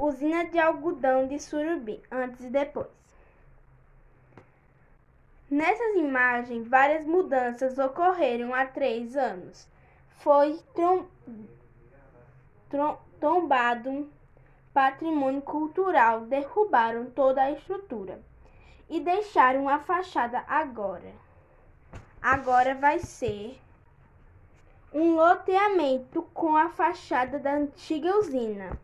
Usina de algodão de Surubim, antes e depois. Nessas imagens, várias mudanças ocorreram há três anos. Foi trom... Trom... tombado patrimônio cultural, derrubaram toda a estrutura e deixaram a fachada agora. Agora vai ser um loteamento com a fachada da antiga usina.